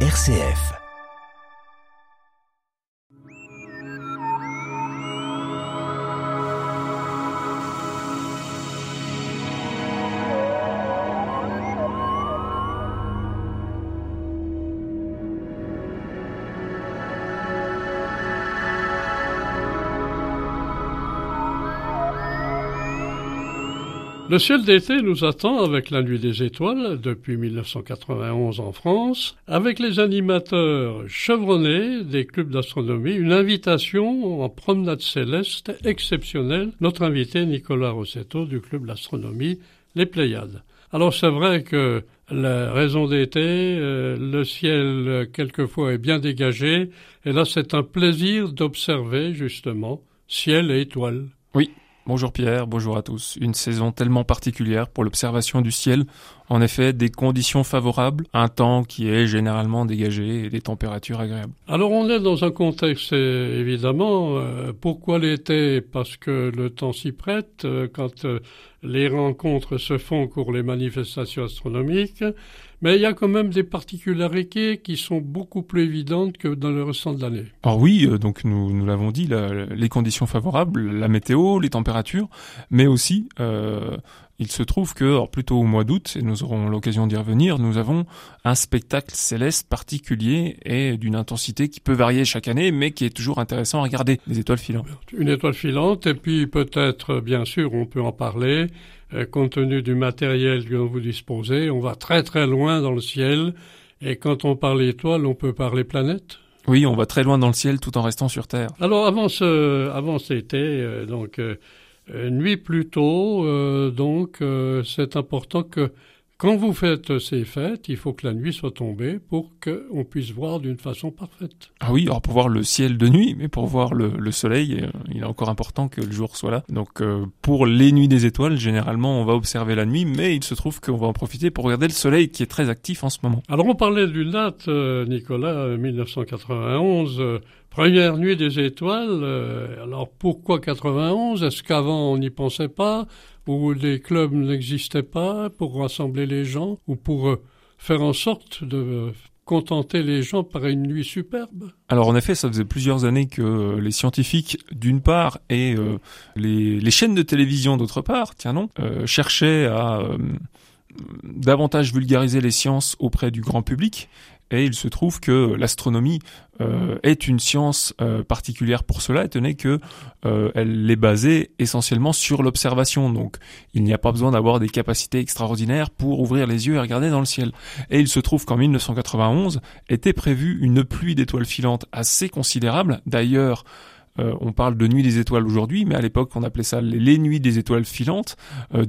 RCF. Le ciel d'été nous attend avec la nuit des étoiles depuis 1991 en France, avec les animateurs chevronnés des clubs d'astronomie, une invitation en promenade céleste exceptionnelle, notre invité Nicolas Rossetto du club d'astronomie Les Pléiades. Alors c'est vrai que la raison d'été, euh, le ciel quelquefois est bien dégagé, et là c'est un plaisir d'observer justement ciel et étoiles. Oui, Bonjour Pierre, bonjour à tous. Une saison tellement particulière pour l'observation du ciel. En effet, des conditions favorables, un temps qui est généralement dégagé et des températures agréables. Alors on est dans un contexte évidemment. Euh, pourquoi l'été? Parce que le temps s'y prête. Euh, quand euh, les rencontres se font pour les manifestations astronomiques, mais il y a quand même des particularités qui sont beaucoup plus évidentes que dans le restant de l'année. Alors oui, euh, donc nous, nous l'avons dit, les conditions favorables, la météo, les températures, mais aussi euh, il se trouve que, alors plutôt au mois d'août, et nous aurons l'occasion d'y revenir, nous avons un spectacle céleste particulier et d'une intensité qui peut varier chaque année, mais qui est toujours intéressant à regarder, les étoiles filantes. Une étoile filante, et puis peut-être, bien sûr, on peut en parler, euh, compte tenu du matériel dont vous disposez, on va très très loin dans le ciel, et quand on parle étoile, on peut parler planète? Oui, on va très loin dans le ciel tout en restant sur Terre. Alors avant ce, avant cet été, euh, donc euh, euh, nuit plus tôt, euh, donc euh, c'est important que quand vous faites ces fêtes, il faut que la nuit soit tombée pour qu'on puisse voir d'une façon parfaite. Ah oui, alors pour voir le ciel de nuit, mais pour voir le, le soleil, il est encore important que le jour soit là. Donc pour les nuits des étoiles, généralement on va observer la nuit, mais il se trouve qu'on va en profiter pour regarder le soleil qui est très actif en ce moment. Alors on parlait d'une date, Nicolas, 1991. Première nuit des étoiles, euh, alors pourquoi 91 Est-ce qu'avant on n'y pensait pas Ou les clubs n'existaient pas pour rassembler les gens Ou pour euh, faire en sorte de contenter les gens par une nuit superbe? Alors en effet, ça faisait plusieurs années que euh, les scientifiques, d'une part, et euh, les, chaînes de télévision, d'autre part, tiens non, euh, cherchaient à davantage vulgariser les sciences auprès du grand public et il se trouve que l'astronomie euh, est une science euh, particulière pour cela, étant donné que euh, elle est basée essentiellement sur l'observation. Donc, il n'y a pas besoin d'avoir des capacités extraordinaires pour ouvrir les yeux et regarder dans le ciel. Et il se trouve qu'en 1991 était prévue une pluie d'étoiles filantes assez considérable. D'ailleurs, euh, on parle de nuit des étoiles aujourd'hui, mais à l'époque on appelait ça les, nuits des étoiles filantes, euh,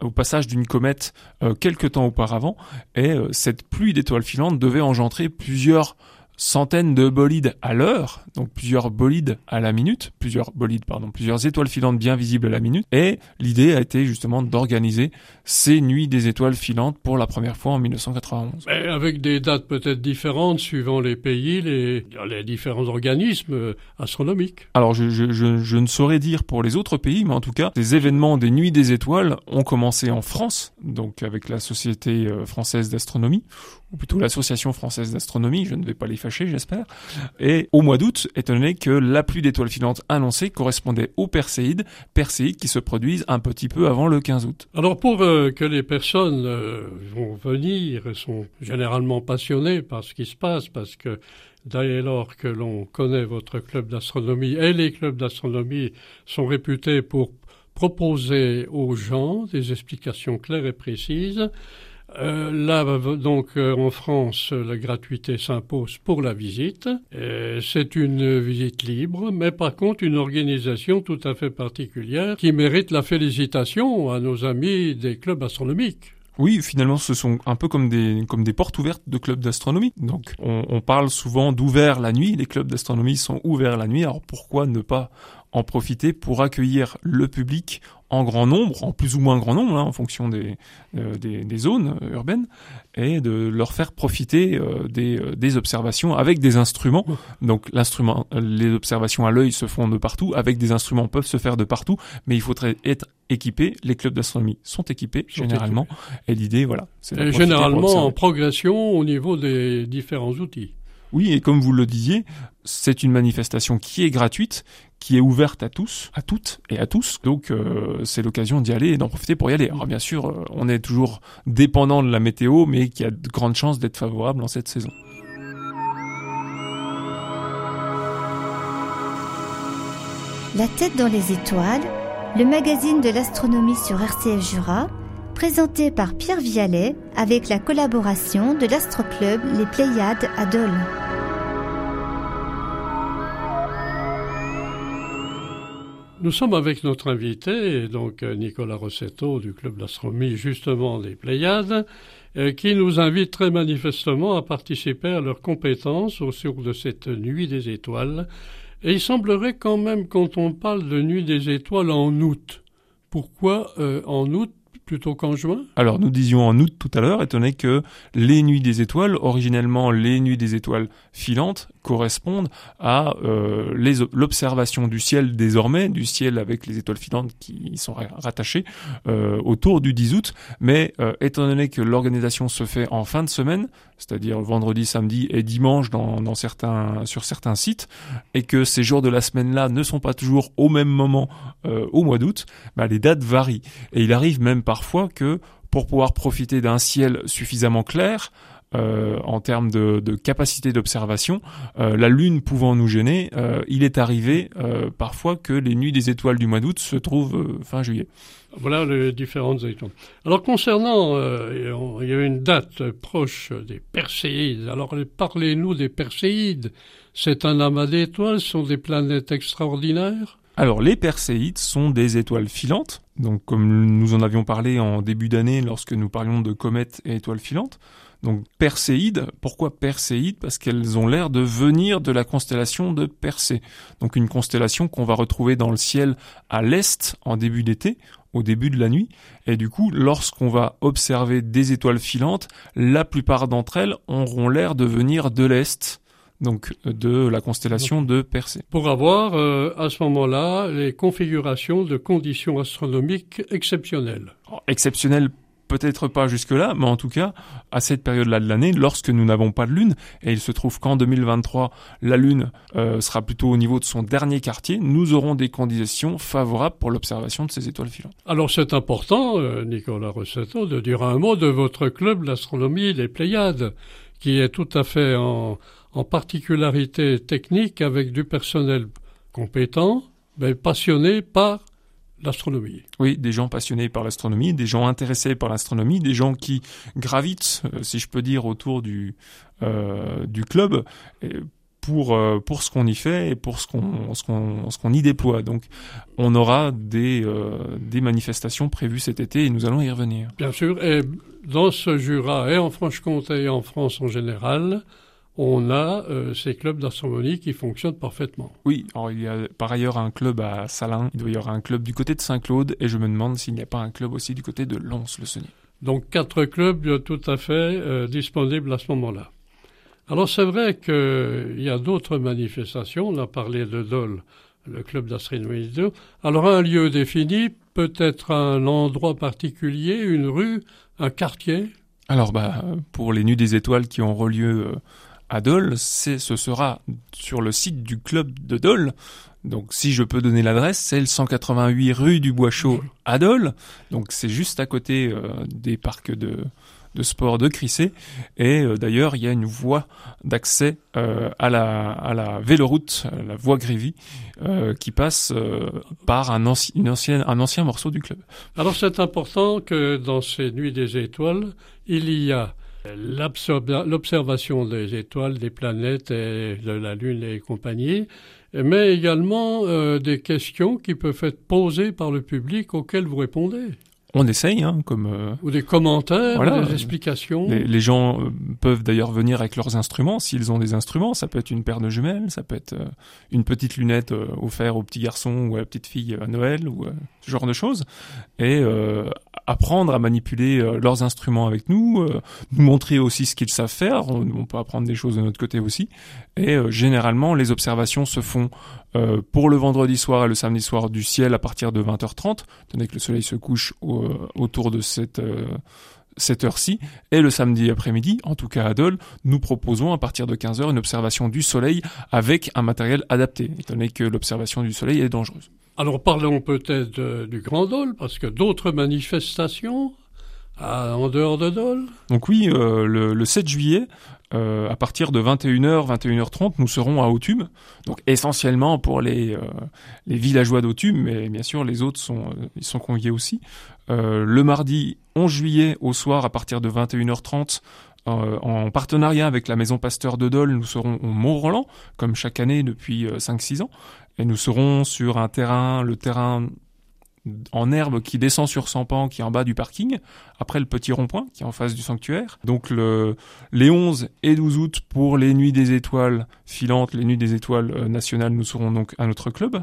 au passage d'une comète euh, quelques temps auparavant. Et cette pluie d'étoiles filantes devait engendrer plusieurs centaines de bolides à l'heure, donc plusieurs bolides à la minute, plusieurs bolides, pardon, plusieurs étoiles filantes bien visibles à la minute. Et l'idée a été justement d'organiser ces nuits des étoiles filantes pour la première fois en 1991. Mais avec des dates peut-être différentes suivant les pays, les, les différents organismes euh, astronomiques. Alors je, je, je, je, ne saurais dire pour les autres pays, mais en tout cas, les événements des nuits des étoiles ont commencé en France, donc avec la Société euh, française d'astronomie, ou plutôt l'Association française d'astronomie, je ne vais pas les fâcher, j'espère. Et au mois d'août, étant donné que la pluie d'étoiles filantes annoncée correspondait aux Perséides, Perséides qui se produisent un petit peu avant le 15 août. Alors pour euh, que les personnes euh, vont venir sont généralement passionnées par ce qui se passe, parce que dès lors que l'on connaît votre club d'astronomie et les clubs d'astronomie sont réputés pour proposer aux gens des explications claires et précises, euh, là, donc, euh, en France, la gratuité s'impose pour la visite. C'est une visite libre, mais par contre, une organisation tout à fait particulière qui mérite la félicitation à nos amis des clubs astronomiques. Oui, finalement, ce sont un peu comme des, comme des portes ouvertes de clubs d'astronomie. Donc, on, on, parle souvent d'ouvert la nuit. Les clubs d'astronomie sont ouverts la nuit. Alors, pourquoi ne pas en profiter pour accueillir le public en grand nombre, en plus ou moins grand nombre, hein, en fonction des, euh, des, des, zones euh, urbaines, et de leur faire profiter euh, des, des, observations avec des instruments. Donc l'instrument, les observations à l'œil se font de partout, avec des instruments peuvent se faire de partout, mais il faudrait être équipé. Les clubs d'astronomie sont équipés généralement, et l'idée, voilà, c'est généralement en progression au niveau des différents outils. Oui, et comme vous le disiez, c'est une manifestation qui est gratuite, qui est ouverte à tous, à toutes et à tous. Donc euh, c'est l'occasion d'y aller et d'en profiter pour y aller. Alors bien sûr, euh, on est toujours dépendant de la météo, mais qui a de grandes chances d'être favorable en cette saison. La tête dans les étoiles, le magazine de l'astronomie sur RCF Jura, présenté par Pierre Vialet avec la collaboration de l'Astroclub Les Pléiades à Dole. Nous sommes avec notre invité, donc euh, Nicolas Rossetto du Club d'astronomie justement des Pléiades, euh, qui nous invite très manifestement à participer à leurs compétences au cours de cette nuit des étoiles. Et il semblerait quand même, quand on parle de nuit des étoiles en août, pourquoi euh, en août plutôt qu'en juin? Alors nous disions en août tout à l'heure, étant donné que les nuits des étoiles, originellement les nuits des étoiles filantes, correspondent à euh, l'observation du ciel désormais, du ciel avec les étoiles filantes qui sont rattachées, euh, autour du 10 août. Mais euh, étant donné que l'organisation se fait en fin de semaine, c'est-à-dire vendredi, samedi et dimanche dans, certains, sur certains sites, et que ces jours de la semaine-là ne sont pas toujours au même moment au mois d'août, bah, les dates varient. Et il arrive même parfois que pour pouvoir profiter d'un ciel suffisamment clair, euh, en termes de, capacité d'observation, euh, la Lune pouvant nous gêner, euh, il est arrivé parfois que les nuits des étoiles du mois d'août se trouvent fin juillet. Voilà les différentes étoiles. Alors concernant, il y a une date proche des Perséides. Alors parlez-nous des Perséides. C'est un amas d'étoiles, ce sont des planètes extraordinaires alors les Perséides sont des étoiles filantes, donc comme nous en avions parlé en début d'année lorsque nous parlions de comètes et étoiles filantes. Donc Perséides, pourquoi Perséides? Parce qu'elles ont l'air de venir de la constellation de Persée. Donc une constellation qu'on va retrouver dans le ciel à l'est en début d'été, au début de la nuit. Et du coup, lorsqu'on va observer des étoiles filantes, la plupart d'entre elles auront l'air de venir de l'est donc de la constellation de Persée. Pour avoir euh, à ce moment-là les configurations de conditions astronomiques exceptionnelles. exceptionnelles peut-être pas jusque-là, mais en tout cas, à cette période-là de l'année, lorsque nous n'avons pas de Lune, et il se trouve qu'en 2023, la Lune euh, sera plutôt au niveau de son dernier quartier, nous aurons des conditions favorables pour l'observation de ces étoiles filantes. Alors c'est important, euh, Nicolas Rossetto, de dire un mot de votre club l'astronomie les Pléiades, qui est tout à fait en, en particularité technique avec du personnel compétent, mais passionné par l'astronomie. Oui, des gens passionnés par l'astronomie, des gens intéressés par l'astronomie, des gens qui gravitent, euh, si je peux dire, autour du, euh, du club. pour euh, pour ce qu'on y fait et pour ce qu'on ce qu'on ce qu'on y déploie. Donc on aura des euh, des manifestations prévues cet été et nous allons y revenir. Bien sûr et dans ce Jura et en Franche-Comté et en France en général, on a euh, ces clubs d'astronomie qui fonctionnent parfaitement. Oui, alors il y a par ailleurs un club à Salins, il doit y avoir un club du côté de Saint-Claude, et je me demande s'il n'y a pas un club aussi du côté de Lons-le-Saunier. Donc quatre clubs euh, tout à fait euh, disponibles à ce moment-là. Alors c'est vrai qu'il y a d'autres manifestations, on a parlé de Dole, le club d'astronomie 2. Alors un lieu défini, peut-être un endroit particulier, une rue, un quartier? Alors bah pour les nuits des étoiles qui ont relieu à Dole, ce sera sur le site du club de Dole. Donc si je peux donner l'adresse, c'est le 188 rue du Bois Chaud à Dole. Donc c'est juste à côté euh, des parcs de, de sport de Crissé. Et euh, d'ailleurs, il y a une voie d'accès euh, à, la, à la véloroute, la voie Grévy, qui passe par un, anci un ancien morceau du club. Alors c'est important que dans ces nuits des étoiles, il y a l'observation des étoiles, des planètes et de la Lune et compagnie, mais également euh, des questions qui peuvent être posées par le public auxquelles vous répondez. On essaye, hein, comme euh, ou des commentaires, des explications. Les, gens euh, peuvent d'ailleurs venir avec leurs instruments, s'ils ont des instruments. Ça peut être une paire de jumelles, ça peut être euh, une petite lunette offerte au petit garçon ou à la petite fille à Noël ou ce genre de choses. Et apprendre à manipuler leurs instruments avec nous, nous montrer aussi ce qu'ils savent faire. On, peut apprendre des choses de notre côté aussi. Et généralement, les observations se font pour le vendredi soir et le samedi soir du ciel à partir de 20h30, tenez que le soleil se couche au euh, autour de cette euh, cette heure-ci. Et le samedi après-midi, en tout cas à Dole, nous proposons à partir de 15h une observation du soleil avec un matériel adapté, étant donné que l'observation du soleil est dangereuse. Alors parlons peut-être du Grand Dole, parce que d'autres manifestations en dehors de Dole? Donc oui, euh, le, le, 7 juillet, euh, à partir de 21h, 21h30, nous serons à Autun. Donc essentiellement pour les, euh, les villageois d'Autun, mais bien sûr les autres sont, euh, ils sont conviés aussi. le mardi 11 juillet au soir à partir de 21h30, en partenariat avec la Maison Pasteur de Dole, nous serons au Mont-Roland, comme chaque année depuis 5-6 ans. Et nous serons sur un terrain, le terrain en herbe qui descend sur Sampan, qui est en bas du parking, après le petit rond-point qui est en face du sanctuaire. Donc le, les 11 et 12 août pour les nuits des étoiles filantes, les nuits des étoiles euh, nationales, nous serons donc à notre club.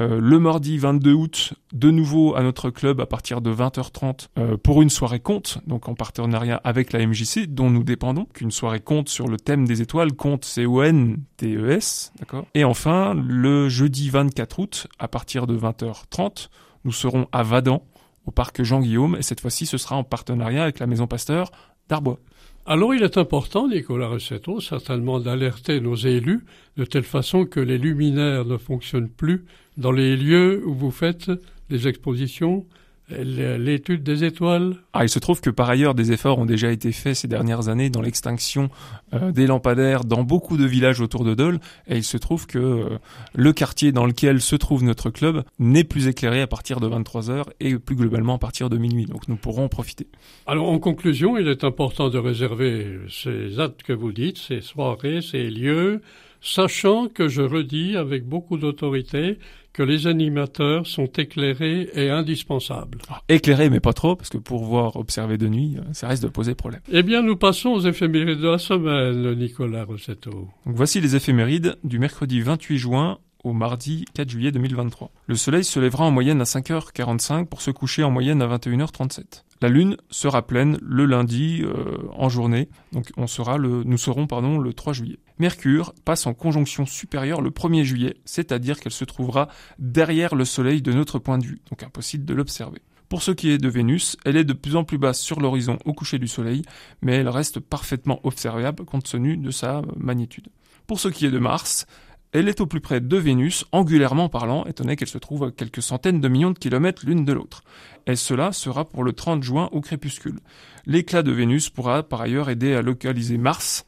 Euh, le mardi 22 août, de nouveau à notre club à partir de 20h30 euh, pour une soirée compte, donc en partenariat avec la MJC dont nous dépendons, qu'une soirée compte sur le thème des étoiles, compte C-O-N-T-E-S, d'accord? Et enfin, le jeudi 24 août, à partir de 20h30, nous serons à Vadan, au parc Jean-Guillaume, et cette fois-ci, ce sera en partenariat avec la Maison Pasteur d'Arbois. Alors il est important, Nicolas Recetto, certainement d'alerter nos élus de telle façon que les luminaires ne fonctionnent plus dans les lieux où vous faites des expositions l'étude des étoiles. Ah, il se trouve que par ailleurs, des efforts ont déjà été faits ces dernières années dans l'extinction euh, des lampadaires dans beaucoup de villages autour de Dole, et il se trouve que euh, le quartier dans lequel se trouve notre club n'est plus éclairé à partir de 23 heures et plus globalement à partir de minuit. Donc nous pourrons en profiter. Alors en conclusion, il est important de réserver ces actes que vous dites, ces soirées, ces lieux, sachant que je redis avec beaucoup d'autorité que les animateurs sont éclairés et indispensables. Ah, éclairés, mais pas trop, parce que pour voir observer de nuit, euh, ça risque de poser problème. Eh bien, nous passons aux éphémérides de la semaine, Nicolas Rossetto. Donc, voici les éphémérides du mercredi 28 juin au mardi 4 juillet 2023. Le soleil se lèvera en moyenne à 5h45 pour se coucher en moyenne à 21h37. La lune sera pleine le lundi euh, en journée, donc on sera le, nous serons pardon, le 3 juillet. Mercure passe en conjonction supérieure le 1er juillet, c'est-à-dire qu'elle se trouvera derrière le Soleil de notre point de vue, donc impossible de l'observer. Pour ce qui est de Vénus, elle est de plus en plus basse sur l'horizon au coucher du Soleil, mais elle reste parfaitement observable compte tenu de sa magnitude. Pour ce qui est de Mars, elle est au plus près de Vénus, angulairement parlant, étant qu'elle se trouve à quelques centaines de millions de kilomètres l'une de l'autre. Et cela sera pour le 30 juin au crépuscule. L'éclat de Vénus pourra par ailleurs aider à localiser Mars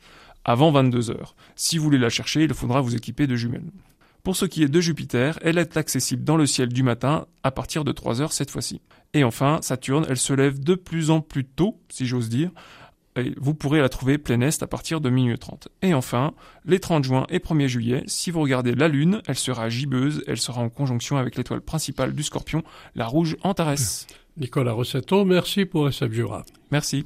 avant 22 heures. Si vous voulez la chercher, il faudra vous équiper de jumelles. Pour ce qui est de Jupiter, elle est accessible dans le ciel du matin à partir de 3 heures cette fois-ci. Et enfin, Saturne, elle se lève de plus en plus tôt, si j'ose dire, vous pourrez la trouver plein est à partir de minuit 30. Et enfin, les 30 juin et 1er juillet, si vous regardez la Lune, elle sera gibbeuse, elle sera en conjonction avec l'étoile principale du Scorpion, la rouge Antares. Nicolas Rossetto, merci pour SF Jura. Merci.